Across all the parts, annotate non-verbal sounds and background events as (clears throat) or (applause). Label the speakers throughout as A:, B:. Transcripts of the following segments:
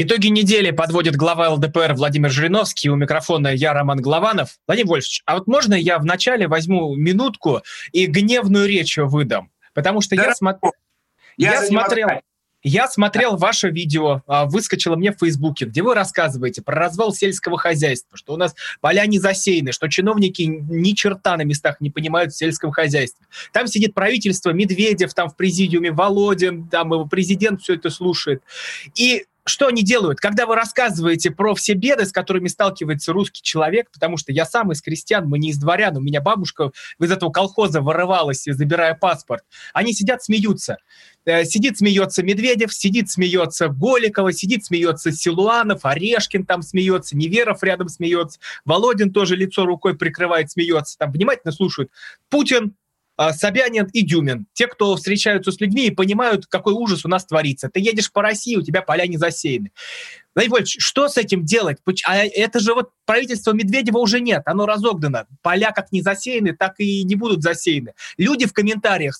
A: Итоги недели подводит глава ЛДПР Владимир Жириновский. У микрофона я, Роман Голованов. Владимир Вольфович, а вот можно я вначале возьму минутку и гневную речь выдам? Потому что я, смо... я, я смотрел... Я смотрел ваше видео, а, выскочило мне в Фейсбуке, где вы рассказываете про развал сельского хозяйства, что у нас поля не засеяны, что чиновники ни черта на местах не понимают в сельском хозяйстве. Там сидит правительство, Медведев там в президиуме, Володин, там его президент все это слушает. И что они делают? Когда вы рассказываете про все беды, с которыми сталкивается русский человек, потому что я сам из крестьян, мы не из дворян, у меня бабушка из этого колхоза вырывалась, забирая паспорт, они сидят, смеются. Э, сидит, смеется Медведев, сидит, смеется Голикова, сидит, смеется Силуанов, Орешкин там смеется, Неверов рядом смеется, Володин тоже лицо рукой прикрывает, смеется, там внимательно слушают. Путин Собянин и Дюмин. Те, кто встречаются с людьми и понимают, какой ужас у нас творится. Ты едешь по России, у тебя поля не засеяны. Владимир Вольфович, что с этим делать? А это же вот правительство Медведева уже нет, оно разогнано. Поля как не засеяны, так и не будут засеяны. Люди в комментариях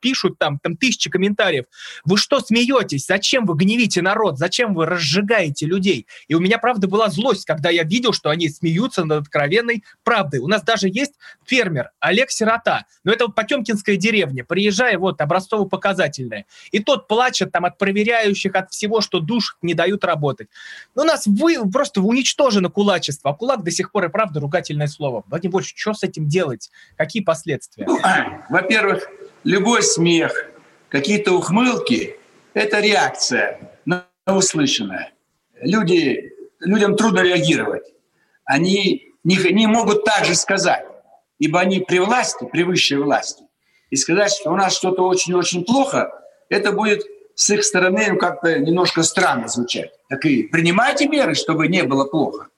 A: пишут там, там тысячи комментариев. Вы что смеетесь? Зачем вы гневите народ? Зачем вы разжигаете людей? И у меня, правда, была злость, когда я видел, что они смеются над откровенной правдой. У нас даже есть фермер Олег Сирота, но это вот Потемкинская деревня, приезжая, вот, образцово-показательная. И тот плачет там от проверяющих, от всего, что душ не дают работать. Но у нас вы, просто уничтожено кулачество, а кулак до сих пор и правда ругательное слово. Владимир Больше, что с этим делать? Какие последствия?
B: Ну, во-первых, любой смех, какие-то ухмылки – это реакция на услышанное. Люди, людям трудно реагировать. Они не, не могут так же сказать, ибо они при власти, при высшей власти. И сказать, что у нас что-то очень-очень плохо, это будет с их стороны как-то немножко странно звучать. Так и принимайте меры, чтобы не было плохо.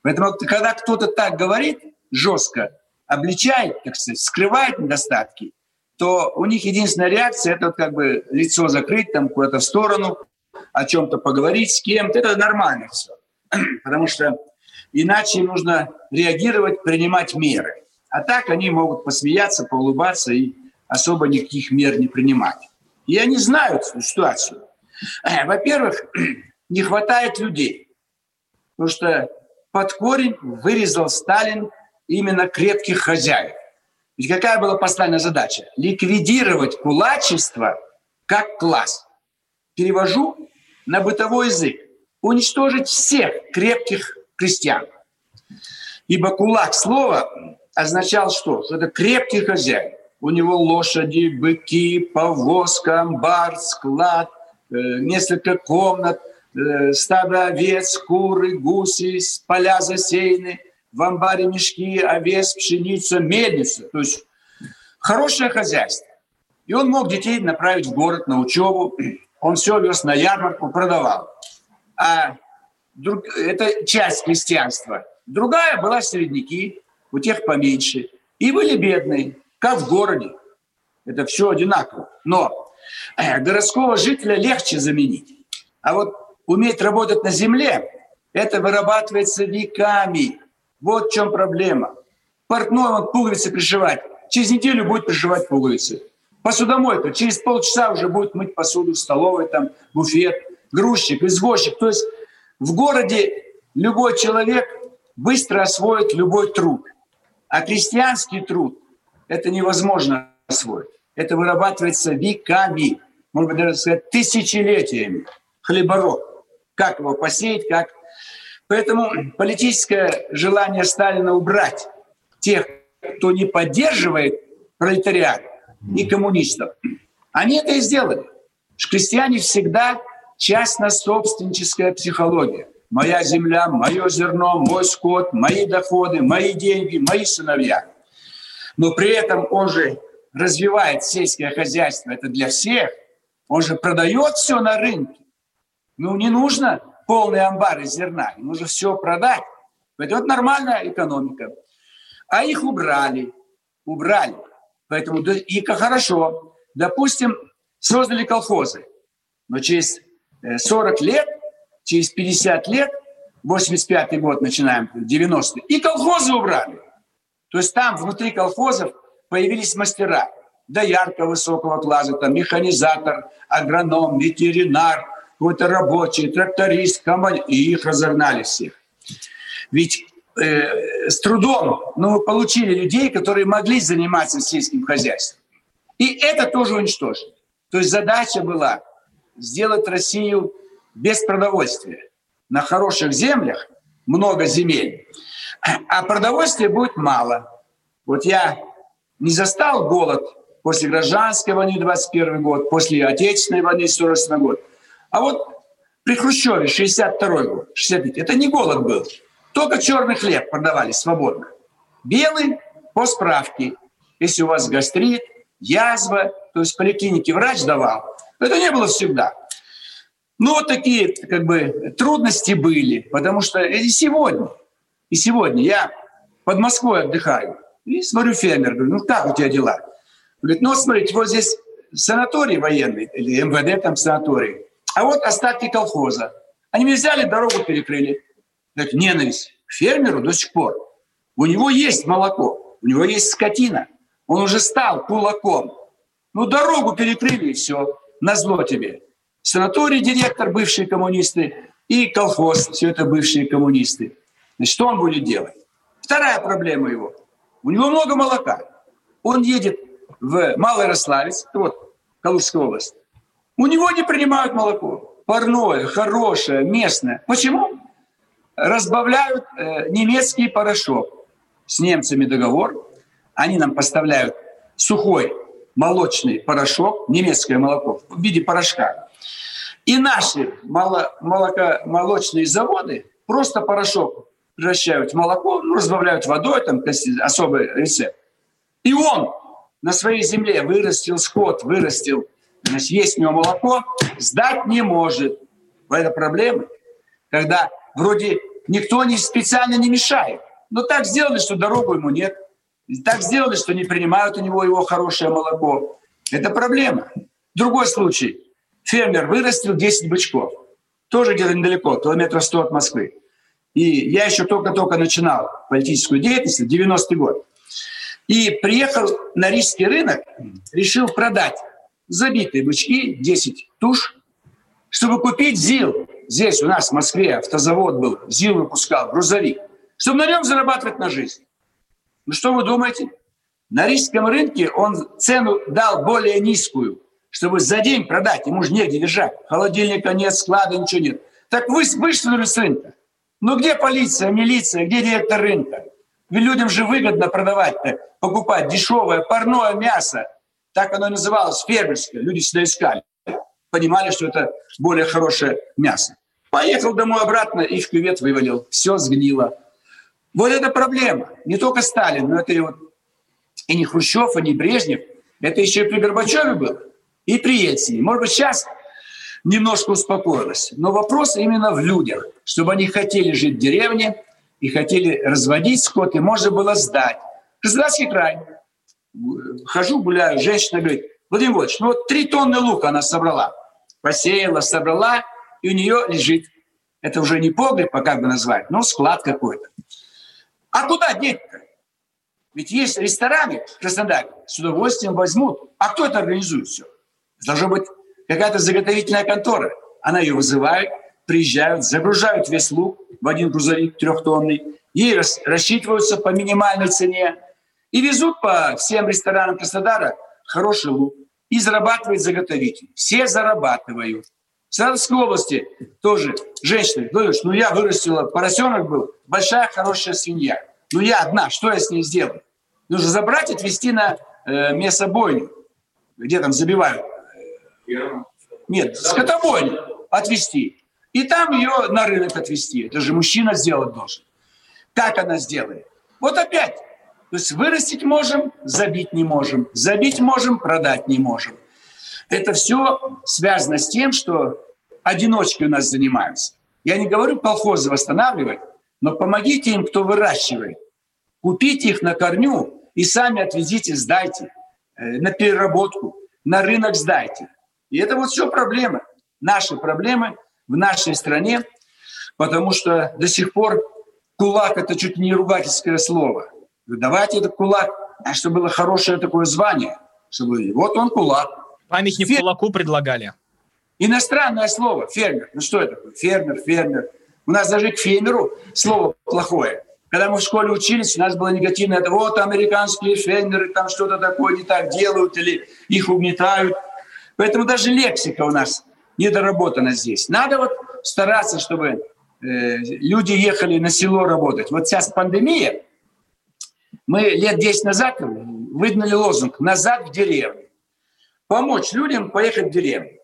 B: Поэтому, когда кто-то так говорит, жестко, обличает, так сказать, скрывает недостатки, то у них единственная реакция – это вот как бы лицо закрыть, там куда-то в сторону, о чем-то поговорить с кем-то. Это нормально все. (clears throat) Потому что иначе нужно реагировать, принимать меры. А так они могут посмеяться, поулыбаться и особо никаких мер не принимать. И они знают ситуацию. Э, во-первых, (clears throat) не хватает людей. Потому что под корень вырезал Сталин именно крепких хозяев. Ведь какая была поставлена задача? Ликвидировать кулачество как класс. Перевожу на бытовой язык. Уничтожить всех крепких крестьян. Ибо кулак слова означал что? Что это крепкий хозяин у него лошади, быки, повозка, амбар, склад, э, несколько комнат, э, стадо овец, куры, гуси, поля засеяны, в амбаре мешки, овес, пшеница, мельница. То есть хорошее хозяйство. И он мог детей направить в город на учебу. Он все вез на ярмарку, продавал. А друг, это часть крестьянства. Другая была средники, у тех поменьше. И были бедные как в городе. Это все одинаково. Но э, городского жителя легче заменить. А вот уметь работать на земле, это вырабатывается веками. Вот в чем проблема. Портной он пуговицы пришивать. Через неделю будет пришивать пуговицы. Посудомойка. Через полчаса уже будет мыть посуду в столовой, там, буфет, грузчик, извозчик. То есть в городе любой человек быстро освоит любой труд. А крестьянский труд это невозможно освоить. Это вырабатывается веками, может быть, даже сказать, тысячелетиями. Хлебороб. Как его посеять, как... Поэтому политическое желание Сталина убрать тех, кто не поддерживает пролетариат и коммунистов, они это и сделали. Крестьяне всегда частно-собственническая психология. Моя земля, мое зерно, мой скот, мои доходы, мои деньги, мои сыновья – но при этом он же развивает сельское хозяйство, это для всех. Он же продает все на рынке. Ну, не нужно полные амбары зерна, нужно все продать. Поэтому это нормальная экономика. А их убрали, убрали. Поэтому и хорошо. Допустим, создали колхозы. Но через 40 э, лет, через 50 лет, 85 год начинаем, 90 и колхозы убрали. То есть там внутри колхозов появились мастера доярка высокого класса, там механизатор, агроном, ветеринар, какой-то рабочий, тракторист, командир, и их разогнали всех. Ведь э, с трудом ну, мы получили людей, которые могли заниматься сельским хозяйством. И это тоже уничтожили. То есть задача была сделать Россию без продовольствия. На хороших землях много земель, а продовольствия будет мало. Вот я не застал голод после гражданской войны 21 год, после Отечественной войны 47 год. А вот при Хрущеве 62 год, 65, это не голод был. Только черный хлеб продавали свободно. Белый по справке. Если у вас гастрит, язва, то есть в поликлинике врач давал. Это не было всегда. Ну, вот такие как бы трудности были, потому что и сегодня, и сегодня я под Москвой отдыхаю, и смотрю фермер, говорю, ну как у тебя дела? Говорит, ну смотрите, вот здесь санаторий военный, или МВД там санаторий, а вот остатки колхоза. Они мне взяли, дорогу перекрыли. Говорит, ненависть к фермеру до сих пор. У него есть молоко, у него есть скотина. Он уже стал кулаком. Ну, дорогу перекрыли, и все. Назло тебе. Санаторий директор, бывшие коммунисты, и колхоз, все это бывшие коммунисты. Значит, что он будет делать? Вторая проблема его. У него много молока. Он едет в Малорославец, вот, Калужская область. У него не принимают молоко. Парное, хорошее, местное. Почему? Разбавляют э, немецкий порошок. С немцами договор. Они нам поставляют сухой молочный порошок, немецкое молоко в виде порошка. И наши молокомолочные заводы просто порошок превращают в молоко, ну, разбавляют водой, там особый рецепт. И он на своей земле вырастил скот, вырастил, значит, есть у него молоко, сдать не может. Это проблема, когда вроде никто не специально не мешает. Но так сделали, что дорогу ему нет. Так сделали, что не принимают у него его хорошее молоко. Это проблема. Другой случай. Фермер вырастил 10 бычков. Тоже где-то недалеко, километров 100 от Москвы. И я еще только-только начинал политическую деятельность, 90-й год. И приехал на рижский рынок, решил продать забитые бычки, 10 туш, чтобы купить ЗИЛ. Здесь у нас в Москве автозавод был, ЗИЛ выпускал, грузовик, чтобы на нем зарабатывать на жизнь. Ну что вы думаете? На рижском рынке он цену дал более низкую, чтобы за день продать, ему же негде держать. Холодильника нет, склада, ничего нет. Так вы вышли с рынка. Ну где полиция, милиция, где директор рынка? Ведь людям же выгодно продавать, покупать дешевое парное мясо. Так оно и называлось, фермерское. Люди сюда искали. Понимали, что это более хорошее мясо. Поехал домой обратно и в кювет вывалил. Все сгнило. Вот это проблема. Не только Сталин, но это и, вот, и не Хрущев, и не Брежнев. Это еще и при Горбачеве было. И при Ельцине. Может быть, сейчас немножко успокоилась. Но вопрос именно в людях, чтобы они хотели жить в деревне и хотели разводить скот, и можно было сдать. Краснодарский край. Хожу, гуляю, женщина говорит, Владимир Владимирович, ну вот три тонны лука она собрала. Посеяла, собрала, и у нее лежит. Это уже не погреб, а как бы назвать, но склад какой-то. А куда деть-то? Ведь есть рестораны в Краснодаре, с удовольствием возьмут. А кто это организует все? Должно быть какая-то заготовительная контора. Она ее вызывает, приезжают, загружают весь лук в один грузовик трехтонный, ей рас, рассчитываются по минимальной цене и везут по всем ресторанам Краснодара хороший лук и зарабатывает заготовитель. Все зарабатывают. В Саратовской области тоже женщина говорит, ну я вырастила, поросенок был, большая хорошая свинья. Ну я одна, что я с ней сделаю? Нужно забрать, отвезти на э, мясобойню, где там забивают нет, скотобойню отвезти. И там ее на рынок отвезти. Это же мужчина сделать должен. Как она сделает? Вот опять. То есть вырастить можем, забить не можем. Забить можем, продать не можем. Это все связано с тем, что одиночки у нас занимаются. Я не говорю колхозы восстанавливать, но помогите им, кто выращивает. Купите их на корню и сами отвезите, сдайте э, на переработку, на рынок сдайте. И это вот все проблемы. Наши проблемы в нашей стране, потому что до сих пор кулак – это чуть не ругательское слово. Давайте этот кулак, а чтобы было хорошее такое звание, чтобы вот он кулак.
A: Памятник Фер... кулаку предлагали.
B: Иностранное слово фермер. Ну что это? Фермер, фермер. У нас даже к фермеру слово плохое. Когда мы в школе учились, у нас было негативное, это вот американские фермеры там что-то такое не так делают или их угнетают. Поэтому даже лексика у нас недоработана здесь. Надо вот стараться, чтобы э, люди ехали на село работать. Вот сейчас пандемия, мы лет 10 назад выдали лозунг «назад в деревню». Помочь людям поехать в деревню.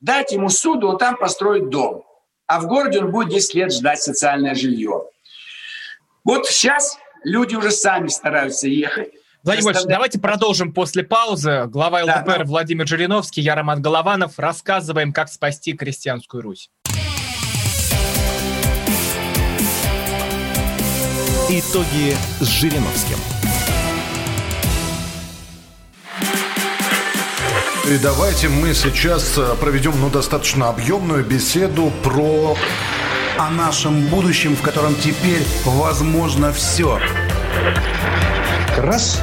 B: Дать ему суду, он там построит дом. А в городе он будет 10 лет ждать социальное жилье. Вот сейчас люди уже сами стараются ехать.
A: Владимир Владимирович, давайте продолжим после паузы. Глава ЛДПР да, да. Владимир Жириновский, я Роман Голованов. Рассказываем, как спасти крестьянскую Русь.
C: Итоги с Жириновским.
D: И давайте мы сейчас э, проведем ну, достаточно объемную беседу про...
E: О нашем будущем, в котором теперь возможно все.
F: Раз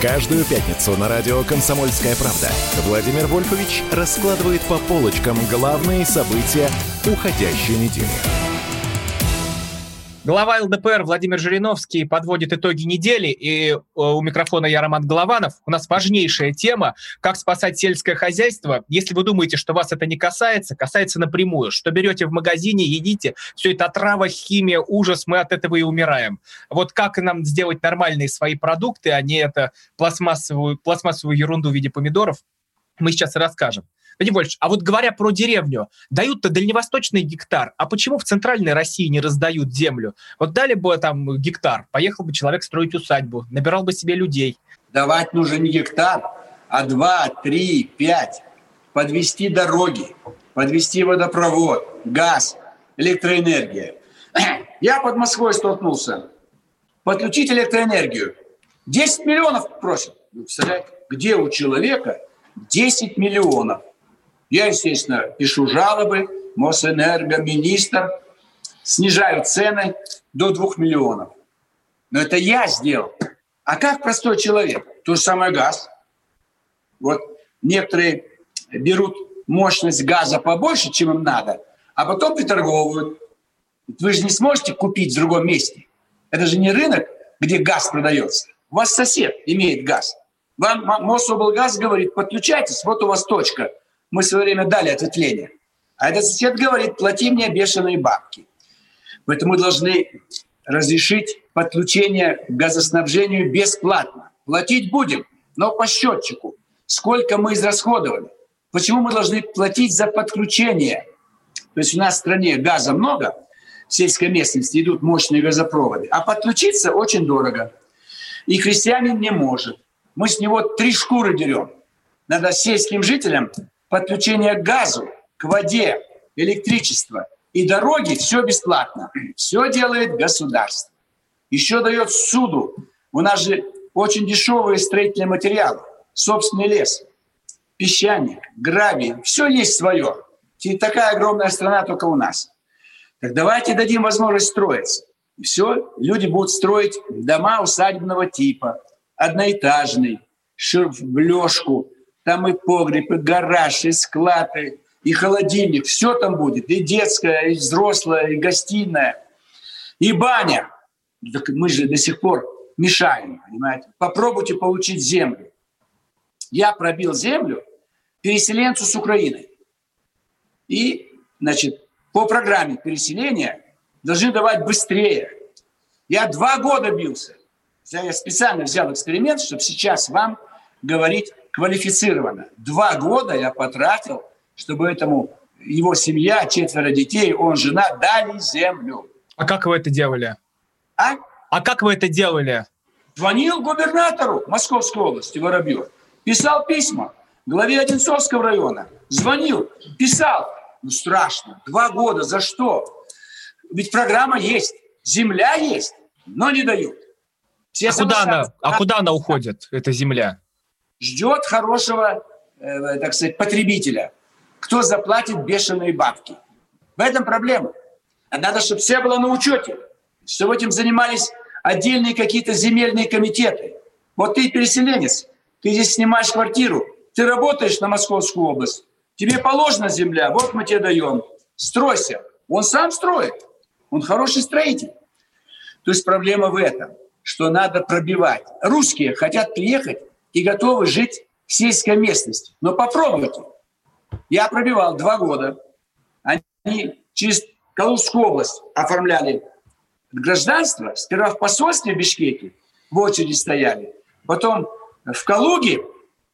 C: Каждую пятницу на радио «Комсомольская правда» Владимир Вольфович раскладывает по полочкам главные события уходящей недели.
A: Глава ЛДПР Владимир Жириновский подводит итоги недели, и э, у микрофона я Роман Голованов. У нас важнейшая тема, как спасать сельское хозяйство. Если вы думаете, что вас это не касается, касается напрямую. Что берете в магазине, едите, все это отрава, химия, ужас, мы от этого и умираем. Вот как нам сделать нормальные свои продукты, а не это пластмассовую, пластмассовую ерунду в виде помидоров, мы сейчас расскажем. Владимир Вольфович, а вот говоря про деревню, дают-то дальневосточный гектар, а почему в центральной России не раздают землю? Вот дали бы там гектар, поехал бы человек строить усадьбу, набирал бы себе людей.
B: Давать нужен не гектар, а два, три, пять. Подвести дороги, подвести водопровод, газ, электроэнергия. (clears throat) Я под Москвой столкнулся. Подключить электроэнергию. 10 миллионов просят. Представляете, где у человека 10 миллионов? Я, естественно, пишу жалобы, Мосэнерго, министр, снижают цены до 2 миллионов. Но это я сделал. А как простой человек? То же самое газ. Вот некоторые берут мощность газа побольше, чем им надо, а потом приторговывают. Вы же не сможете купить в другом месте. Это же не рынок, где газ продается. У вас сосед имеет газ. Вам Мособлгаз говорит, подключайтесь, вот у вас точка – мы в свое время дали ответвление. А этот сосед говорит, плати мне бешеные бабки. Поэтому мы должны разрешить подключение к газоснабжению бесплатно. Платить будем, но по счетчику. Сколько мы израсходовали. Почему мы должны платить за подключение? То есть у нас в стране газа много, в сельской местности идут мощные газопроводы, а подключиться очень дорого. И крестьянин не может. Мы с него три шкуры дерем. Надо сельским жителям подключение к газу, к воде, электричество и дороги, все бесплатно. Все делает государство. Еще дает суду. У нас же очень дешевые строительные материалы. Собственный лес, песчаник, гравий. Все есть свое. И такая огромная страна только у нас. Так давайте дадим возможность строиться. И все, люди будут строить дома усадебного типа, одноэтажный, в лёжку, там и погреб, и гараж, и склад, и, и холодильник. Все там будет. И детская, и взрослая, и гостиная, и баня. Так мы же до сих пор мешаем, понимаете. Попробуйте получить землю. Я пробил землю переселенцу с Украины. И, значит, по программе переселения должны давать быстрее. Я два года бился. Я специально взял эксперимент, чтобы сейчас вам говорить квалифицированно. Два года я потратил, чтобы этому его семья, четверо детей, он, жена дали землю.
A: А как вы это делали?
B: А?
A: А как вы это делали?
B: Звонил губернатору Московской области Воробьев, писал письма главе Одинцовского района, звонил, писал. Ну, страшно. Два года. За что? Ведь программа есть, земля есть, но не дают.
A: Все а куда, она, а куда она уходит, эта земля?
B: Ждет хорошего, э, так сказать, потребителя. Кто заплатит бешеные бабки. В этом проблема. А надо, чтобы все было на учете. Чтобы этим занимались отдельные какие-то земельные комитеты. Вот ты переселенец, ты здесь снимаешь квартиру, ты работаешь на Московскую область, тебе положена земля, вот мы тебе даем, стройся. Он сам строит, он хороший строитель. То есть проблема в этом, что надо пробивать. Русские хотят приехать и готовы жить в сельской местности. Но попробуйте. Я пробивал два года. Они через Калужскую область оформляли гражданство. Сперва в посольстве в Бишкеке в очереди стояли. Потом в Калуге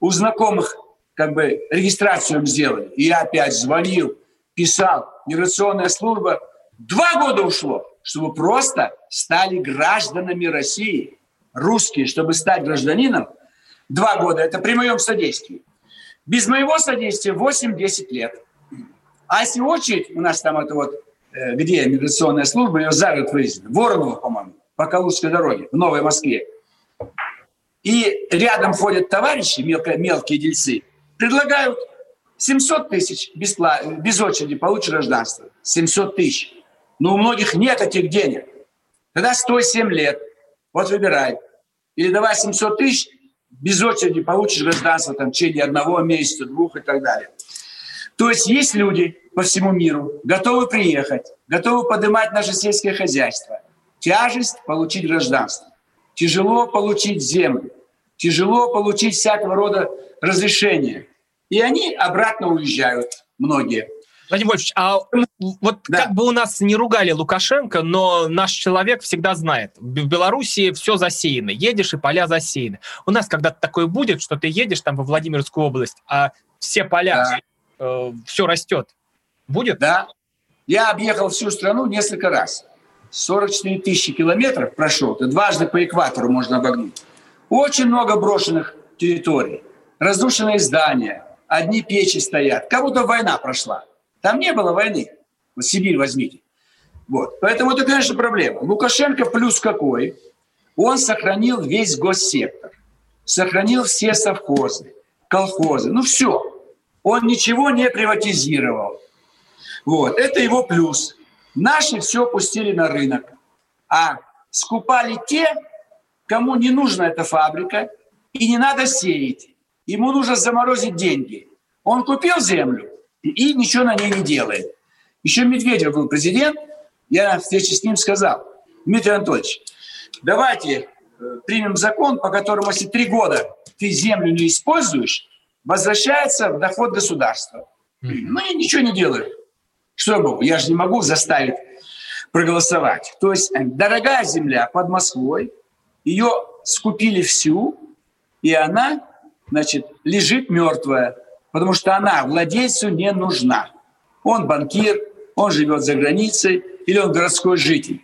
B: у знакомых как бы регистрацию сделали. И я опять звонил, писал. Миграционная служба. Два года ушло, чтобы просто стали гражданами России. Русские, чтобы стать гражданином, два года. Это при моем содействии. Без моего содействия 8-10 лет. А если очередь, у нас там это вот, э, где миграционная служба, ее за год выездили, Воронова, по-моему, по Калужской дороге, в Новой Москве. И рядом ходят товарищи, мелко, мелкие дельцы, предлагают 700 тысяч бесплатно, без очереди получишь гражданство. 700 тысяч. Но у многих нет этих денег. Тогда стой 7 лет. Вот выбирай. Или давай 700 тысяч, без очереди получишь гражданство там, в течение одного месяца, двух и так далее. То есть есть люди по всему миру, готовы приехать, готовы поднимать наше сельское хозяйство. Тяжесть получить гражданство. Тяжело получить землю. Тяжело получить всякого рода разрешения. И они обратно уезжают, многие.
A: Владимир Вольфович, а вот да. как бы у нас не ругали Лукашенко, но наш человек всегда знает, в Беларуси все засеяно, едешь и поля засеяны. У нас когда-то такое будет, что ты едешь там во Владимирскую область, а все поля, да. э, все растет. Будет?
B: Да. Я объехал всю страну несколько раз. 44 тысячи километров прошел, это дважды по экватору можно обогнуть. Очень много брошенных территорий, разрушенные здания, одни печи стоят, как будто война прошла. Там не было войны. Вот Сибирь возьмите. Вот. Поэтому это, конечно, проблема. Лукашенко плюс какой? Он сохранил весь госсектор, сохранил все совхозы, колхозы, ну все. Он ничего не приватизировал. Вот. Это его плюс. Наши все пустили на рынок. А скупали те, кому не нужна эта фабрика и не надо сеять. Ему нужно заморозить деньги. Он купил землю, и ничего на ней не делает. Еще Медведев был президент, я на встрече с ним сказал, Дмитрий Анатольевич, давайте э, примем закон, по которому, если три года ты землю не используешь, возвращается в доход государства. Ну, я ничего не делаю. Что могу? Я же не могу заставить проголосовать. То есть э, дорогая земля под Москвой, ее скупили всю, и она, значит, лежит мертвая потому что она владельцу не нужна. Он банкир, он живет за границей или он городской житель.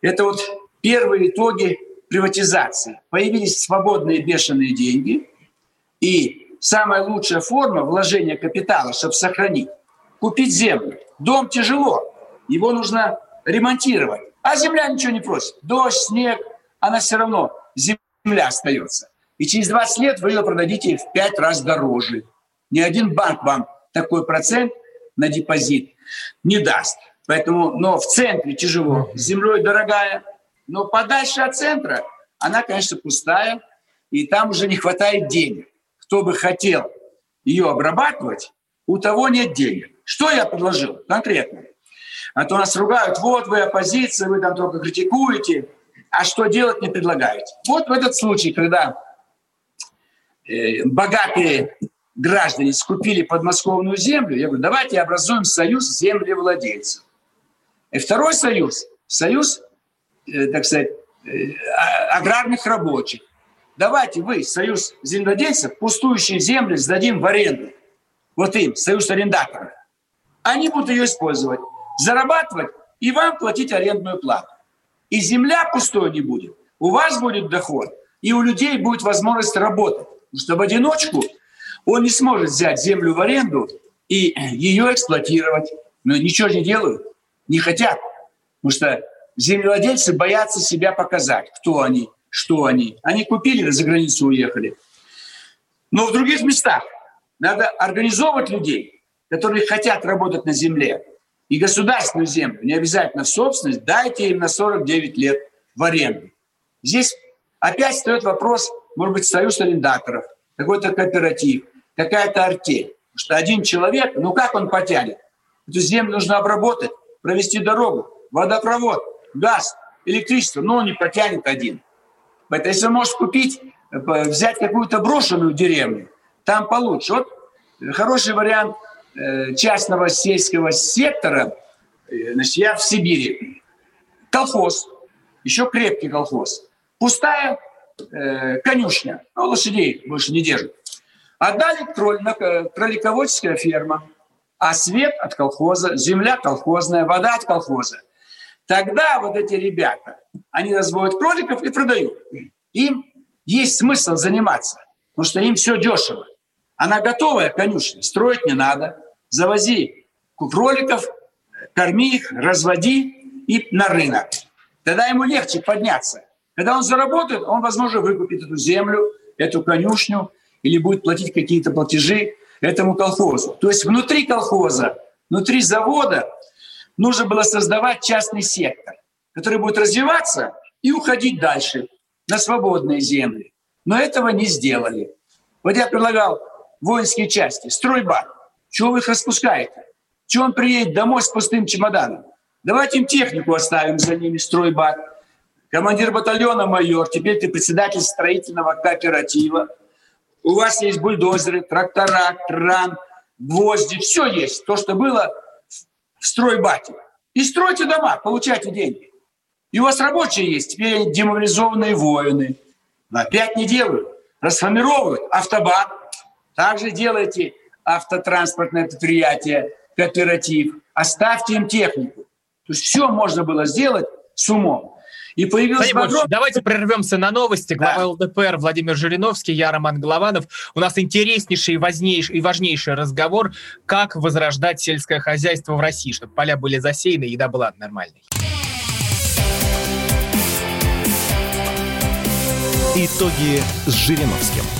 B: Это вот первые итоги приватизации. Появились свободные бешеные деньги, и самая лучшая форма вложения капитала, чтобы сохранить, купить землю. Дом тяжело, его нужно ремонтировать. А земля ничего не просит. Дождь, снег, она все равно, земля остается. И через 20 лет вы ее продадите в 5 раз дороже. Ни один банк вам такой процент на депозит не даст. Поэтому, но в центре тяжело, с землей дорогая, но подальше от центра она, конечно, пустая, и там уже не хватает денег. Кто бы хотел ее обрабатывать, у того нет денег. Что я предложил конкретно? А то нас ругают, вот вы оппозиция, вы там только критикуете, а что делать не предлагаете. Вот в этот случай, когда э, богатые граждане скупили подмосковную землю, я говорю, давайте образуем союз землевладельцев. И второй союз, союз, э, так сказать, э, а, аграрных рабочих. Давайте вы, союз земледельцев, пустующие земли сдадим в аренду. Вот им, союз арендаторов. Они будут ее использовать, зарабатывать и вам платить арендную плату. И земля пустой не будет. У вас будет доход, и у людей будет возможность работать. Потому что в одиночку он не сможет взять землю в аренду и ее эксплуатировать. Но ничего не делают, не хотят. Потому что землевладельцы боятся себя показать, кто они, что они. Они купили, за границу уехали. Но в других местах надо организовывать людей, которые хотят работать на земле. И государственную землю, не обязательно в собственность, дайте им на 49 лет в аренду. Здесь опять встает вопрос, может быть, союз арендаторов, какой-то кооператив, какая-то артель. Потому что один человек, ну как он потянет? Эту землю нужно обработать, провести дорогу, водопровод, газ, электричество. Но он не потянет один. Поэтому если он может купить, э, взять какую-то брошенную деревню, там получше. Вот хороший вариант э, частного сельского сектора. Э, значит, я в Сибири. Колхоз, еще крепкий колхоз. Пустая э, конюшня, ну, лошадей больше не держит. Отдали кроль, кролиководческая ферма, а свет от колхоза, земля колхозная, вода от колхоза. Тогда вот эти ребята, они разводят кроликов и продают. Им есть смысл заниматься, потому что им все дешево. Она готовая конюшня, строить не надо. Завози кроликов, корми их, разводи и на рынок. Тогда ему легче подняться. Когда он заработает, он, возможно, выкупит эту землю, эту конюшню, или будет платить какие-то платежи этому колхозу. То есть внутри колхоза, внутри завода нужно было создавать частный сектор, который будет развиваться и уходить дальше на свободные земли. Но этого не сделали. Вот я предлагал воинские части, стройбат. Чего вы их распускаете? Чего он приедет домой с пустым чемоданом? Давайте им технику оставим за ними, стройбат. Командир батальона майор, теперь ты председатель строительного кооператива. У вас есть бульдозеры, трактора, кран, гвозди, все есть. То, что было в стройбате. И стройте дома, получайте деньги. И у вас рабочие есть, теперь они демобилизованные воины. Но опять не делают. Расформировывают автобат. Также делайте автотранспортное предприятие, кооператив. Оставьте им технику. То есть все можно было сделать с умом.
A: И появился огром... Давайте прервемся на новости. Глава да. ЛДПР Владимир Жириновский, я Роман Голованов. У нас интереснейший и важнейший, и важнейший разговор, как возрождать сельское хозяйство в России, чтобы поля были засеяны, еда была нормальной.
C: Итоги с Жириновским.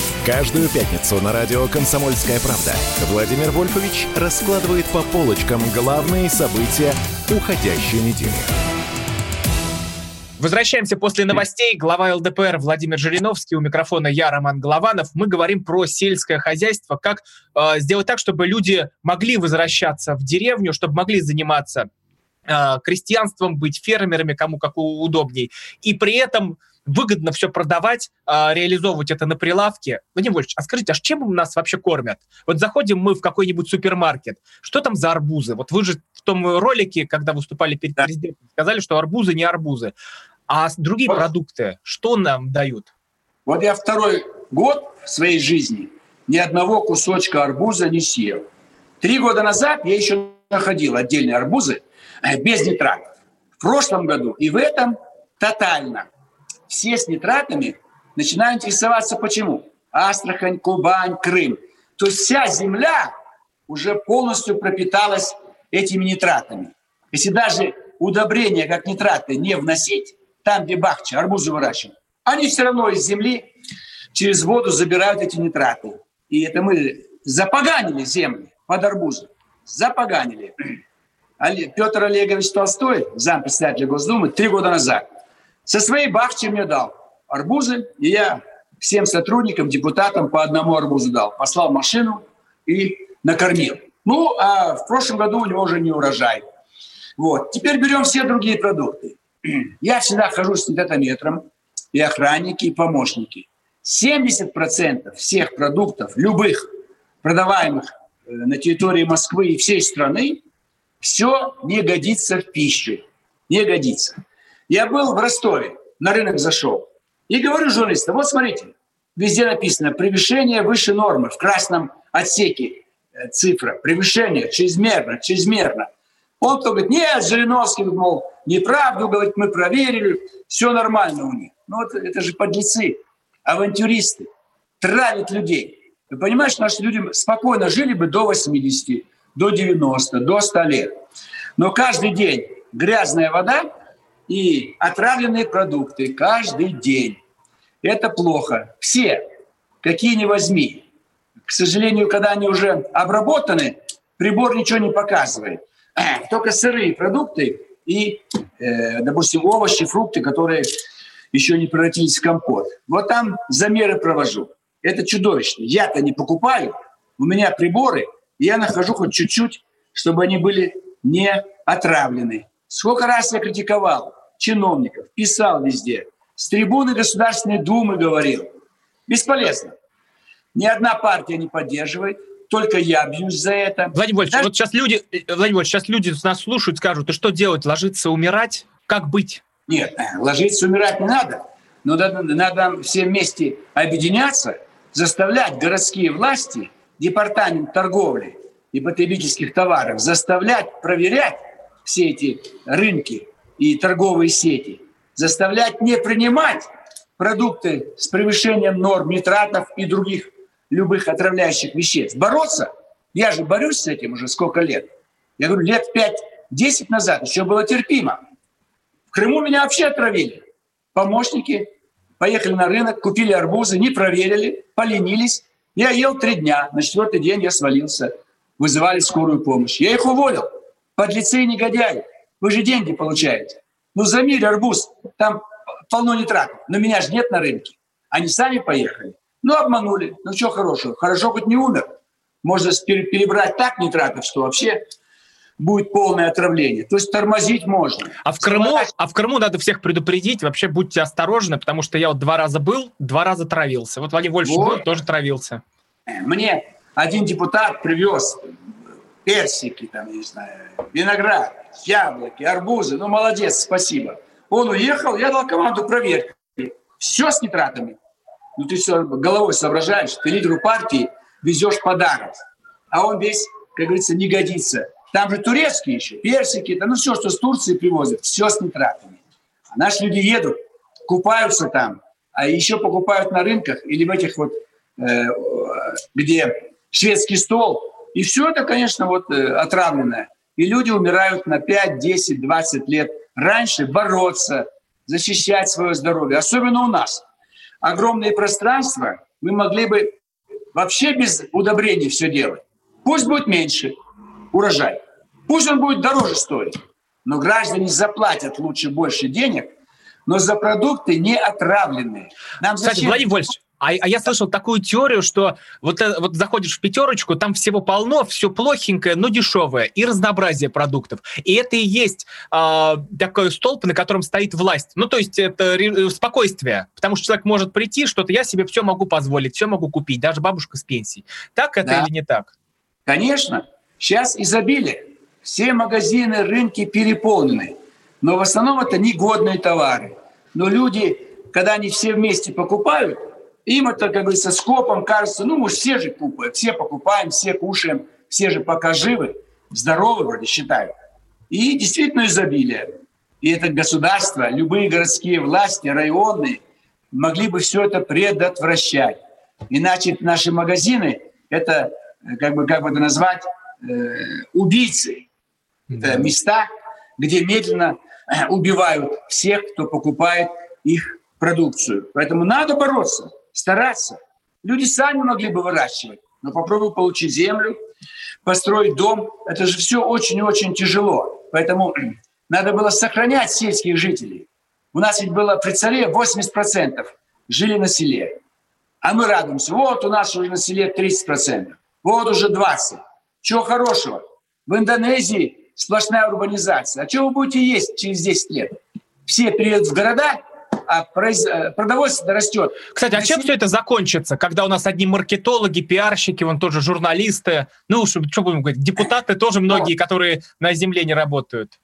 C: Каждую пятницу на радио «Комсомольская правда» Владимир Вольфович раскладывает по полочкам главные события уходящей недели.
A: Возвращаемся после новостей. Глава ЛДПР Владимир Жириновский. У микрофона я, Роман Голованов. Мы говорим про сельское хозяйство, как э, сделать так, чтобы люди могли возвращаться в деревню, чтобы могли заниматься э, крестьянством, быть фермерами, кому как удобней. И при этом выгодно все продавать, а, реализовывать это на прилавке. Владимир Вольфович, а скажите, а чем нас вообще кормят? Вот заходим мы в какой-нибудь супермаркет, что там за арбузы? Вот вы же в том ролике, когда выступали перед да. президентом, сказали, что арбузы не арбузы. А другие вот. продукты, что нам дают?
B: Вот я второй год в своей жизни ни одного кусочка арбуза не съел. Три года назад я еще находил отдельные арбузы э, без нитратов. В прошлом году и в этом тотально все с нитратами начинают интересоваться почему. Астрахань, Кубань, Крым. То есть вся земля уже полностью пропиталась этими нитратами. Если даже удобрения, как нитраты, не вносить, там, где бахча, арбузы выращивают, они все равно из земли через воду забирают эти нитраты. И это мы запоганили земли под арбузы. Запоганили. Петр Олегович Толстой, зампредседателя Госдумы, три года назад, со своей бахчи мне дал арбузы, и я всем сотрудникам, депутатам по одному арбузу дал. Послал машину и накормил. Ну, а в прошлом году у него уже не урожай. Вот. Теперь берем все другие продукты. (clears throat) Я всегда хожу с синтетометром, и охранники, и помощники. 70% всех продуктов, любых, продаваемых э, на территории Москвы и всей страны, все не годится в пищу. Не годится. Я был в Ростове, на рынок зашел, и говорю журналистам, вот смотрите, везде написано превышение выше нормы, в красном отсеке э, цифра, превышение, чрезмерно, чрезмерно. Он то говорит, нет, Жириновский, мол, неправду, говорит, мы проверили, все нормально у них. Ну вот это же подлецы, авантюристы, травят людей. Вы понимаете, наши люди спокойно жили бы до 80, до 90, до 100 лет. Но каждый день грязная вода и отравленные продукты. Каждый день. Это плохо. Все, какие ни возьми. К сожалению, когда они уже обработаны, прибор ничего не показывает. Только сырые продукты и, э, допустим, овощи, фрукты, которые еще не превратились в компот. Вот там замеры провожу. Это чудовищно. Я-то не покупаю, у меня приборы, и я нахожу хоть чуть-чуть, чтобы они были не отравлены. Сколько раз я критиковал чиновников, писал везде, с трибуны Государственной Думы говорил. Бесполезно. Ни одна партия не поддерживает, только я бьюсь за это.
A: Владимир Вольфович, Даже... вот сейчас люди, Владимир Вольфович, сейчас люди нас слушают, скажут, и что делать, ложиться, умирать? Как быть?
B: Нет, э, ложиться, умирать не надо. Но надо, надо все вместе объединяться, заставлять городские власти, департамент торговли и потребительских товаров, заставлять проверять все эти рынки и торговые сети, заставлять не принимать продукты с превышением норм нитратов и других любых отравляющих веществ. Бороться, я же борюсь с этим уже сколько лет. Я говорю, лет 5-10 назад еще было терпимо. В Крыму меня вообще отравили. Помощники поехали на рынок, купили арбузы, не проверили, поленились. Я ел три дня. На четвертый день я свалился. Вызывали скорую помощь. Я их уволил. Подлецы и негодяи. Вы же деньги получаете. Ну, за миль арбуз, там полно нитратов. Но меня же нет на рынке. Они сами поехали. Ну, обманули. Ну, что хорошего? Хорошо хоть не умер. Можно перебрать так нитратов, что вообще будет полное отравление. То есть тормозить можно.
A: А в Крыму, а в Крыму надо всех предупредить, вообще будьте осторожны, потому что я вот два раза был, два раза травился. Вот Владимир Вольфович вот. был, тоже травился.
B: Мне один депутат привез персики, там, не знаю, виноград, яблоки, арбузы. Ну, молодец, спасибо. Он уехал, я дал команду проверки. Все с нитратами. Ну, ты все головой соображаешь, ты лидеру партии везешь подарок. А он весь, как говорится, не годится. Там же турецкие еще, персики, да ну все, что с Турции привозят, все с нитратами. А наши люди едут, купаются там, а еще покупают на рынках или в этих вот, э, где шведский стол. И все это, конечно, вот э, отравленное. И люди умирают на 5, 10, 20 лет. Раньше бороться, защищать свое здоровье, особенно у нас. Огромные пространства, мы могли бы вообще без удобрений все делать. Пусть будет меньше, урожай. Пусть он будет дороже стоить, но граждане заплатят лучше больше денег, но за продукты не отравленные.
A: Нам Кстати, зачем... Владимир Вольфович, а, а я слышал такую теорию, что вот, э, вот заходишь в пятерочку, там всего полно, все плохенькое, но дешевое, и разнообразие продуктов. И это и есть э, такой столб, на котором стоит власть. Ну, то есть это э, спокойствие, потому что человек может прийти, что-то я себе все могу позволить, все могу купить, даже бабушка с пенсией. Так это да. или не так?
B: Конечно. Сейчас изобилие. Все магазины, рынки переполнены. Но в основном это негодные товары. Но люди, когда они все вместе покупают, им это, как говорится, скопом кажется, ну, мы все же купаем, все покупаем, все кушаем, все же пока живы, здоровы вроде считают. И действительно изобилие. И это государство, любые городские власти, районные, могли бы все это предотвращать. Иначе наши магазины, это, как бы, как бы это назвать, Э, убийцы. Это места, где медленно э, убивают всех, кто покупает их продукцию. Поэтому надо бороться, стараться. Люди сами могли бы выращивать, но попробуй получить землю, построить дом. Это же все очень-очень тяжело. Поэтому (clears throat) надо было сохранять сельских жителей. У нас ведь было при царе 80% жили на селе. А мы радуемся. Вот у нас уже на селе 30%. Вот уже 20%. Чего хорошего? В Индонезии сплошная урбанизация. А что вы будете есть через 10 лет? Все приедут в города, а произ... Э, продовольствие растет.
A: Кстати, а чем все это закончится, когда у нас одни маркетологи, пиарщики, вон тоже журналисты, ну, что, что будем говорить, депутаты тоже многие, которые на земле не работают?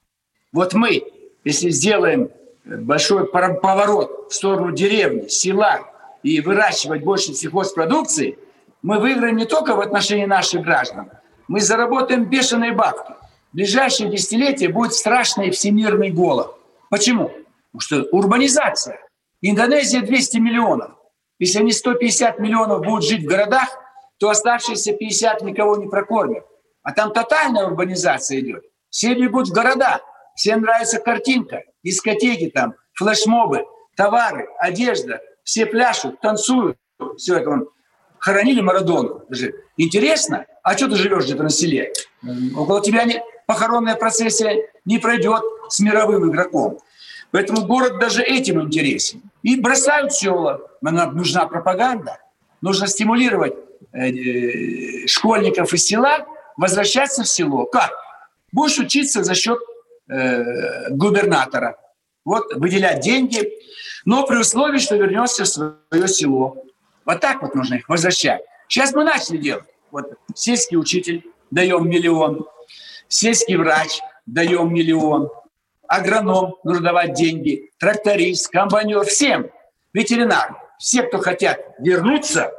B: Вот мы, если сделаем большой поворот в сторону деревни, села и выращивать больше сельхозпродукции, мы выиграем не только в отношении наших граждан, мы заработаем бешеные бабки. В ближайшие десятилетия будет страшный всемирный голод. Почему? Потому что урбанизация. Индонезия 200 миллионов. Если они 150 миллионов будут жить в городах, то оставшиеся 50 никого не прокормят. А там тотальная урбанизация идет. Все бегут в города. Всем нравится картинка, дискотеки там, флешмобы, товары, одежда. Все пляшут, танцуют. Все это вон. Хоронили Марадону. Интересно? А что ты живешь где-то на селе? Около тебя не, похоронная процессия не пройдет с мировым игроком. Поэтому город даже этим интересен. И бросают села. Нам нужна пропаганда. Нужно стимулировать э, э, школьников из села возвращаться в село. Как? Будешь учиться за счет э, губернатора. Вот выделять деньги, но при условии, что вернешься в свое село. Вот так вот нужно их возвращать. Сейчас мы начали делать. Вот сельский учитель даем миллион, сельский врач даем миллион, агроном нужно давать деньги, тракторист, комбайнер, всем, ветеринар, все, кто хотят вернуться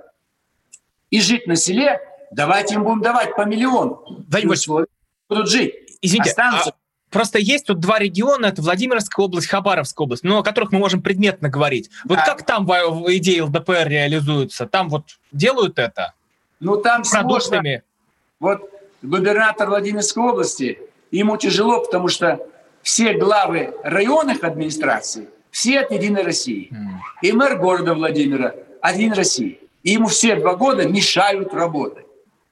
B: и жить на селе, давайте им будем давать по миллиону.
A: Владимир
B: будут жить.
A: Извините, Останутся... а Просто есть тут два региона, это Владимирская область, Хабаровская область, но о которых мы можем предметно говорить. Вот да. как там идеи ЛДПР реализуются? Там вот делают это?
B: Ну там продуктами. Сложно. Вот губернатор Владимирской области, ему тяжело, потому что все главы районных администраций, все от Единой России. И мэр города Владимира от Единой России. И ему все два года мешают работать.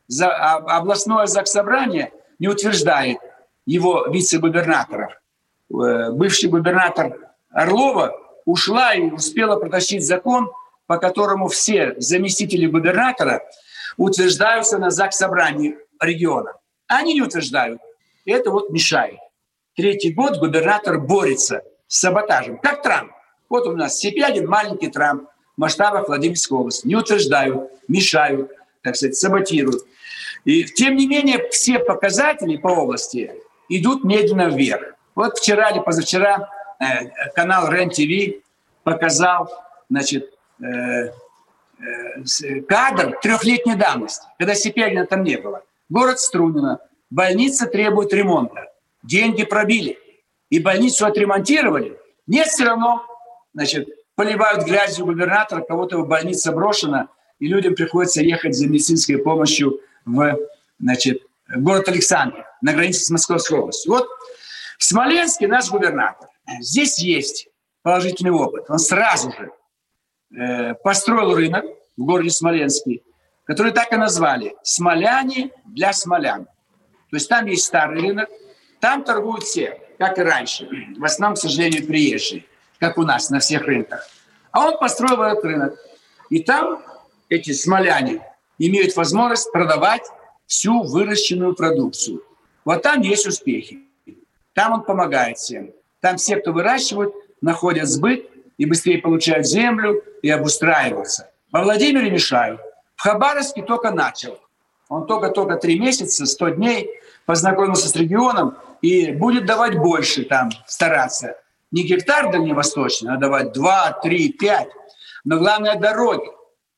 B: За, а, областное заксобрание не утверждает его вице-губернаторов. Э, бывший губернатор Орлова ушла и успела протащить закон, по которому все заместители губернатора утверждаются на заксобрании региона. Они не утверждают. Это вот мешает. Третий год губернатор борется с саботажем, как Трамп. Вот у нас Сипягин, маленький Трамп, в масштабах Владимирской области. Не утверждают, мешают, так сказать, саботируют. И тем не менее все показатели по области идут медленно вверх. Вот вчера или позавчера э, канал РЕН-ТВ показал значит, э, э, кадр трехлетней давности, когда Сипягина там не было. Город Струнино. Больница требует ремонта деньги пробили, и больницу отремонтировали, нет, все равно, значит, поливают грязью губернатора, кого-то в больнице брошена, и людям приходится ехать за медицинской помощью в, значит, в город Александр, на границе с Московской областью. Вот в Смоленске наш губернатор. Здесь есть положительный опыт. Он сразу же э, построил рынок в городе Смоленске, который так и назвали «Смоляне для смолян». То есть там есть старый рынок, там торгуют все, как и раньше. В основном, к сожалению, приезжие, как у нас на всех рынках. А он построил этот рынок. И там эти смоляне имеют возможность продавать всю выращенную продукцию. Вот там есть успехи. Там он помогает всем. Там все, кто выращивают, находят сбыт и быстрее получают землю и обустраиваются. Во Владимире мешают. В Хабаровске только начал. Он только-только три месяца, сто дней познакомился с регионом и будет давать больше там, стараться. Не гектар дальневосточный, а давать 2, 3, 5. Но главное – дороги.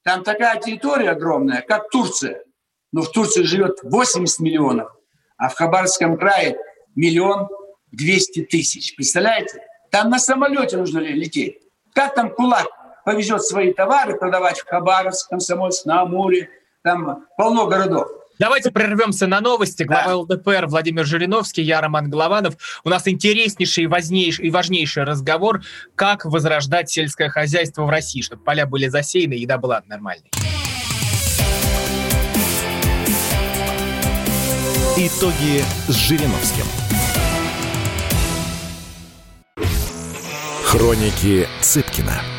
B: Там такая территория огромная, как Турция. Но в Турции живет 80 миллионов, а в Хабаровском крае миллион двести тысяч. Представляете? Там на самолете нужно лететь. Как там кулак повезет свои товары продавать в Хабаровск, Комсомольск, на Амуре, там полно городов.
A: Давайте прервемся на новости. Глава да. ЛДПР Владимир Жириновский, я Роман Голованов. У нас интереснейший и важнейший, и важнейший разговор, как возрождать сельское хозяйство в России, чтобы поля были засеяны и еда была нормальной.
C: Итоги с Жириновским. Хроники Цыпкина.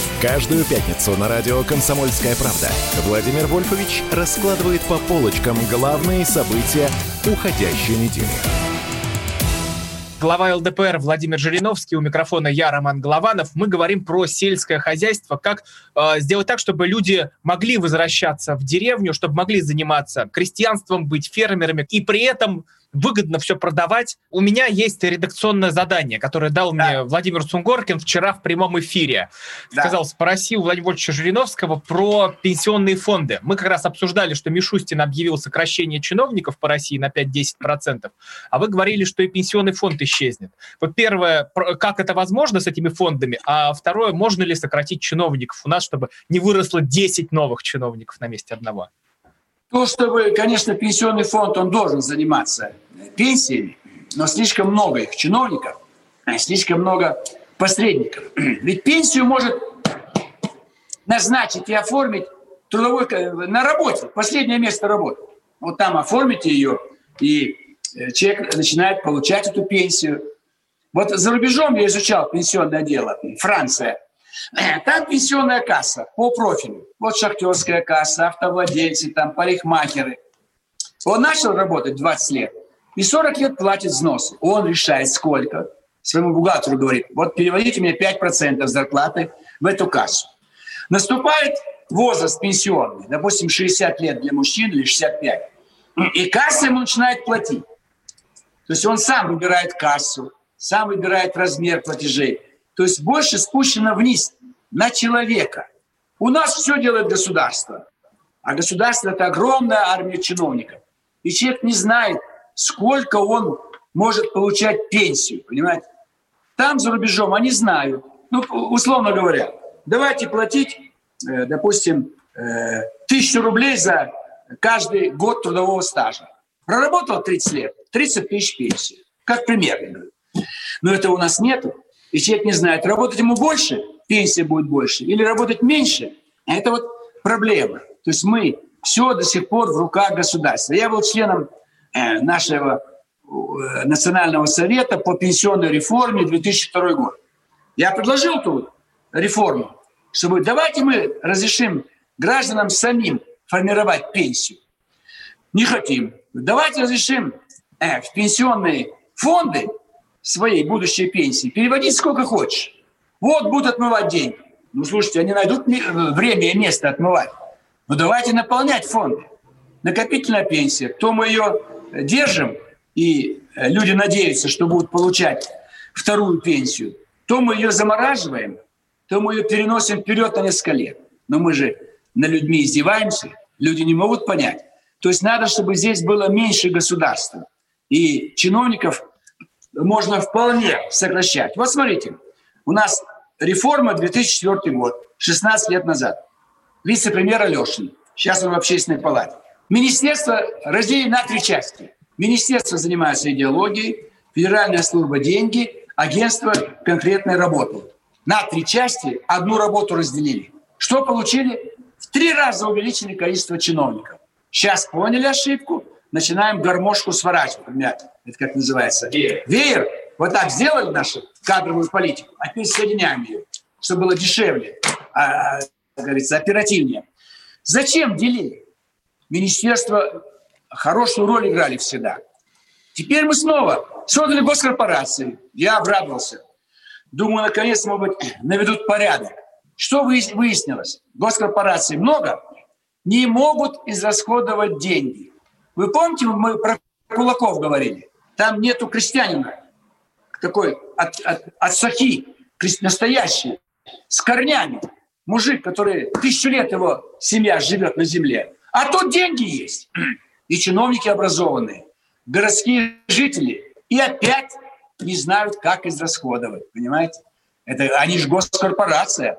C: Каждую пятницу на радио «Комсомольская правда» Владимир Вольфович раскладывает по полочкам главные события уходящей недели.
A: Глава ЛДПР Владимир Жириновский, у микрофона я, Роман Голованов. Мы говорим про сельское хозяйство, как э, сделать так, чтобы люди могли возвращаться в деревню, чтобы могли заниматься крестьянством, быть фермерами, и при этом выгодно все продавать. У меня есть редакционное задание, которое дал да. мне Владимир Сунгоркин вчера в прямом эфире. Да. Сказал, спроси у Владимира Вольфовича Жириновского про пенсионные фонды. Мы как раз обсуждали, что Мишустин объявил сокращение чиновников по России на 5-10%, а вы говорили, что и пенсионный фонд исчезнет. Вот первое, как это возможно с этими фондами, а второе, можно ли сократить чиновников у нас, чтобы не выросло 10 новых чиновников на месте одного?
B: То, чтобы, конечно, пенсионный фонд, он должен заниматься пенсиями, но слишком много их чиновников, а слишком много посредников. (clears throat) Ведь пенсию может назначить и оформить трудовой на работе, последнее место работы. Вот там оформите ее, и э, человек начинает получать эту пенсию. Вот за рубежом я изучал пенсионное дело, Франция – (clears throat) там пенсионная касса по профилю. Вот шахтерская касса, автовладельцы, там парикмахеры. Он начал работать 20 лет и 40 лет платит взносы. Он решает сколько. Своему бухгалтеру говорит, вот переводите мне 5% зарплаты в эту кассу. Наступает возраст пенсионный, допустим, 60 лет для мужчин или 65. (clears throat) И касса ему начинает платить. То есть он сам выбирает кассу, сам выбирает размер платежей. То есть больше спущено вниз, на человека. У нас все делает государство. А государство – это огромная армия чиновников. И человек не знает, сколько он может получать пенсию, понимаете? Там за рубежом они знают. Ну, условно говоря, давайте платить, э, допустим, э, тысячу рублей за каждый год трудового стажа. Проработал 30 лет, 30 тысяч пенсии. Как пример. Но этого у нас нету и человек не знает, работать ему больше, пенсия будет больше, или работать меньше. Это вот проблема. То есть мы все до сих пор в руках государства. Я был членом э, нашего э, Национального совета по пенсионной реформе 2002 год. Я предложил тут реформу, чтобы давайте мы разрешим гражданам самим формировать пенсию. Не хотим. Давайте разрешим э, в пенсионные фонды своей будущей пенсии переводить сколько хочешь. Вот будут отмывать деньги. Ну, слушайте, они найдут время и место отмывать. Ну, давайте наполнять фонды. Накопительная пенсия. То мы ее держим, и люди надеются, что будут получать вторую пенсию, то мы ее замораживаем, то мы ее переносим вперед на несколько лет. Но мы же на людьми издеваемся, люди не могут понять. То есть надо, чтобы здесь было меньше государства. И чиновников можно вполне сокращать. Вот смотрите, у нас реформа 2004 год, 16 лет назад. Вице-премьер Алешин, сейчас он в общественной палате. Министерство разделено на три части. Министерство занимается идеологией, Федеральная служба деньги, агентство конкретной работы. На три части одну работу разделили. Что получили? В три раза увеличили количество чиновников. Сейчас поняли ошибку, начинаем гармошку сворачивать. Это как называется? Веер. Веер. Вот так сделали нашу кадровую политику, а теперь соединяем ее, чтобы было дешевле, а, как говорится, оперативнее. Зачем делили? Министерство хорошую роль играли всегда. Теперь мы снова создали госкорпорации. Я обрадовался. Думаю, наконец, может быть, (clears throat) наведут порядок. Что выяснилось? Госкорпораций много, не могут израсходовать деньги. Вы помните, мы про кулаков говорили? Там нету крестьянина. такой от, от, от сахи, настоящий, с корнями. Мужик, который тысячу лет его семья живет на земле. А тут деньги есть. И чиновники образованные, городские жители. И опять не знают, как израсходовать. Понимаете? Это, они же госкорпорация.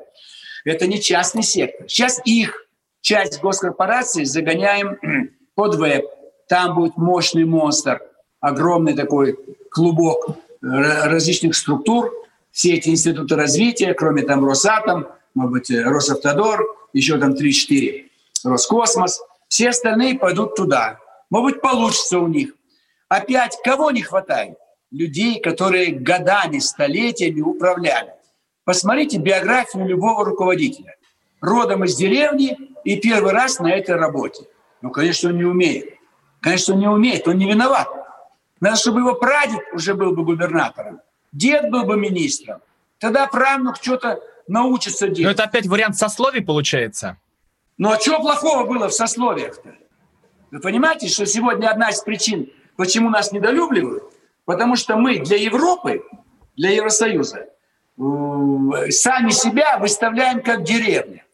B: Это не частный сектор. Сейчас их часть госкорпорации загоняем (clears throat) под веб. Там будет мощный монстр, огромный такой клубок различных структур, все эти институты развития, кроме там Росатом, может быть, Росавтодор, еще там 3-4, Роскосмос, все остальные пойдут туда. Может быть, получится у них. Опять кого не хватает? Людей, которые годами, столетиями управляли. Посмотрите биографию любого руководителя. Родом из деревни и первый раз на этой работе. Ну, конечно, он не умеет. Конечно, он не умеет, он не виноват. Надо, чтобы его прадед уже был бы губернатором, дед был бы министром. Тогда правнук что-то научится делать.
A: Но это опять вариант сословий получается.
B: Ну а что плохого было в сословиях-то? Вы понимаете, что сегодня одна из причин, почему нас недолюбливают, потому что мы для Европы, для Евросоюза, сами себя выставляем как деревня.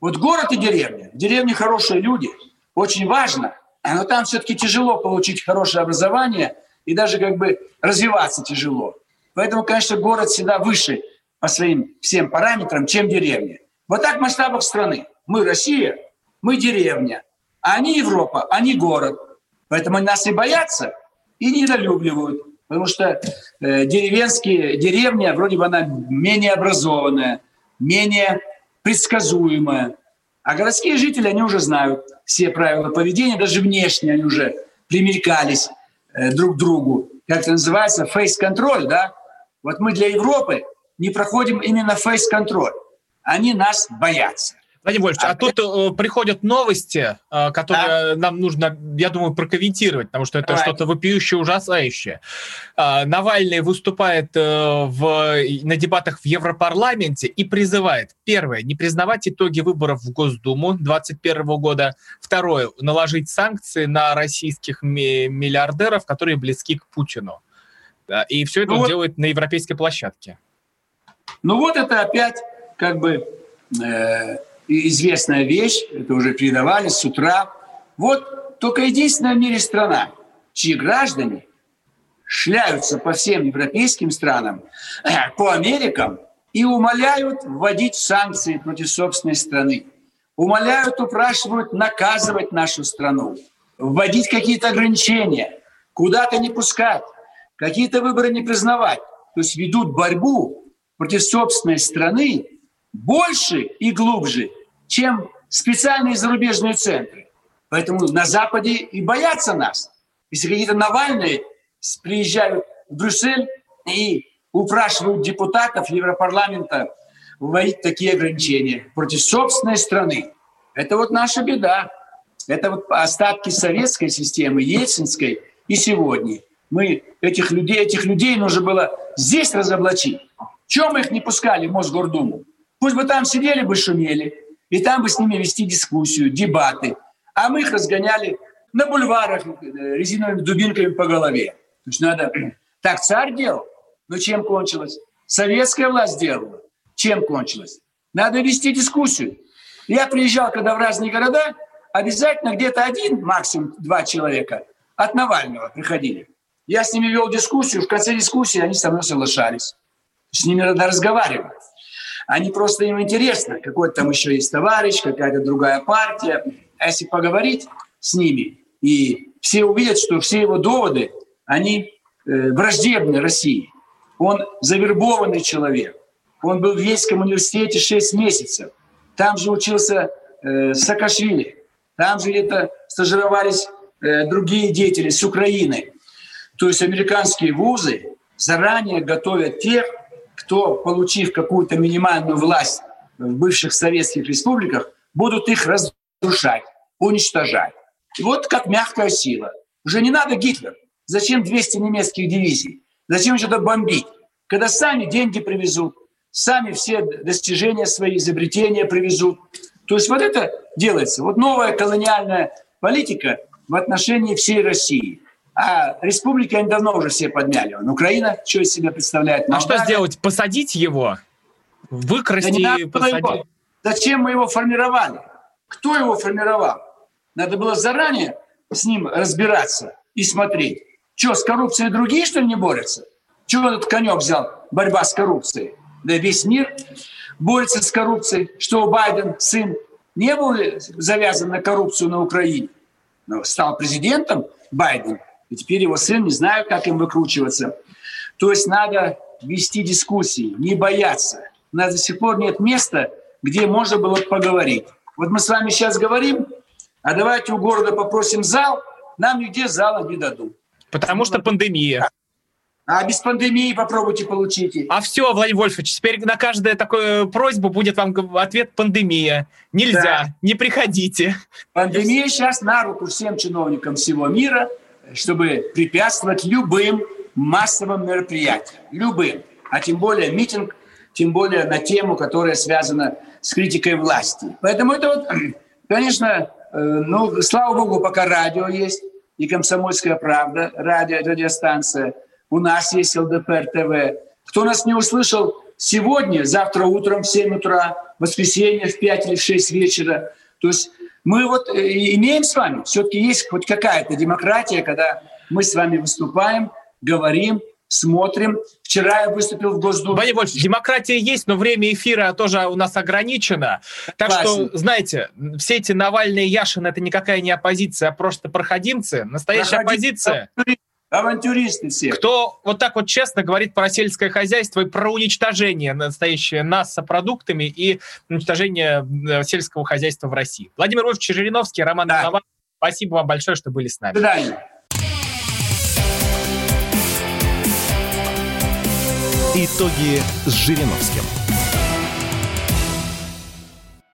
B: Вот город и деревня. В деревне хорошие люди. Очень важно. Но там все-таки тяжело получить хорошее образование и даже как бы развиваться тяжело. Поэтому, конечно, город всегда выше по своим всем параметрам, чем деревня. Вот так в масштабах страны. Мы Россия, мы деревня. А они Европа, они город. Поэтому нас и боятся, и недолюбливают. Потому что э, деревенские, деревня, вроде бы она менее образованная, менее предсказуемая. А городские жители, они уже знают все правила поведения, даже внешне они уже примелькались друг к другу. Как это называется? Фейс-контроль, да? Вот мы для Европы не проходим именно фейс-контроль. Они нас боятся.
A: Владимир Вольфович, а, а тут э, приходят новости, э, которые да. нам нужно, я думаю, прокомментировать, потому что это Давай. что-то вопиющее, ужасающее. Э, Навальный выступает э, в, на дебатах в Европарламенте и призывает, первое, не признавать итоги выборов в Госдуму 2021 года, второе, наложить санкции на российских миллиардеров, которые близки к Путину. Да, и все это ну он вот, делает на европейской площадке.
B: Ну вот это опять как бы... Э, известная вещь, это уже передавали с утра. Вот только единственная в мире страна, чьи граждане шляются по всем европейским странам, (clears throat) по Америкам и умоляют вводить санкции против собственной страны. Умоляют, упрашивают наказывать нашу страну, вводить какие-то ограничения, куда-то не пускать, какие-то выборы не признавать. То есть ведут борьбу против собственной страны больше и глубже, чем специальные зарубежные центры. Поэтому на Западе и боятся нас. Если какие-то Навальные приезжают в Брюссель и упрашивают депутатов Европарламента вводить такие ограничения против собственной страны. Это вот наша беда. Это вот остатки советской системы, ельцинской и сегодня. Мы этих людей, этих людей нужно было здесь разоблачить. Чем мы их не пускали в Мосгордуму? Пусть бы там сидели бы, шумели, и там бы с ними вести дискуссию, дебаты. А мы их разгоняли на бульварах э, резиновыми дубинками по голове. То есть надо... Так царь делал. Но чем кончилось? Советская власть делала. Чем кончилось? Надо вести дискуссию. Я приезжал, когда в разные города, обязательно где-то один, максимум два человека от Навального приходили. Я с ними вел дискуссию, в конце дискуссии они со мной соглашались. С ними надо разговаривать. Они просто им интересно, какой там еще есть товарищ, какая-то другая партия. А если поговорить с ними, и все увидят, что все его доводы, они э, враждебны России. Он завербованный человек. Он был в Ельском университете 6 месяцев. Там же учился э, Саакашвили. Там же где-то стажировались э, другие деятели с Украины. То есть американские вузы заранее готовят тех, кто, получив какую-то минимальную власть в бывших советских республиках, будут их разрушать, уничтожать. И вот как мягкая сила. Уже не надо Гитлер. Зачем 200 немецких дивизий? Зачем что-то бомбить? Когда сами деньги привезут, сами все достижения свои, изобретения привезут. То есть вот это делается. Вот новая колониальная политика в отношении всей России. А республики они давно уже все подмяли. Он Украина, что из себя представляет?
A: А что сделать? Посадить его? Выкрасть да и посадить? Его.
B: Зачем мы его формировали? Кто его формировал? Надо было заранее с ним разбираться и смотреть. Что, с коррупцией другие, что ли, не борются? Чего этот конек взял? Борьба с коррупцией. Да весь мир борется с коррупцией. Что Байден, сын, не был завязан на коррупцию на Украине? Но стал президентом Байден, и теперь его сын, не знаю, как им выкручиваться. То есть надо вести дискуссии, не бояться. У нас до сих пор нет места, где можно было поговорить. Вот мы с вами сейчас говорим, а давайте у города попросим зал, нам нигде зала не дадут.
A: Потому что пандемия.
B: А без пандемии попробуйте получите.
A: А все, Владимир Вольфович, теперь на каждую такую просьбу будет вам ответ пандемия. Нельзя, да. не приходите.
B: Пандемия сейчас на руку всем чиновникам всего мира, чтобы препятствовать любым массовым мероприятиям. Любым. А тем более митинг, тем более на тему, которая связана с критикой власти. Поэтому это вот, (clears throat) конечно, э, ну, слава богу, пока радио есть, и «Комсомольская правда», радио, радиостанция – у нас есть ЛДПР ТВ. Кто нас не услышал сегодня, завтра утром в 7 утра, в воскресенье в 5 или в 6 вечера. То есть мы вот э, имеем с вами, все-таки есть хоть какая-то демократия, когда мы с вами выступаем, говорим, смотрим. Вчера я выступил в Госдуме.
A: Владимир Вольфович, демократия есть, но время эфира тоже у нас ограничено. Так Классно. что, знаете, все эти Навальные и Яшин — это никакая не оппозиция, а просто проходимцы. Настоящая Проходимцы. оппозиция
B: Авантюристы все.
A: Кто вот так вот честно говорит про сельское хозяйство и про уничтожение настоящее нас с продуктами и уничтожение э, сельского хозяйства в России. Владимир Вольфович Жириновский, Роман да. Голова, спасибо вам большое, что были с нами.
B: До свидания.
C: Итоги с Жириновским.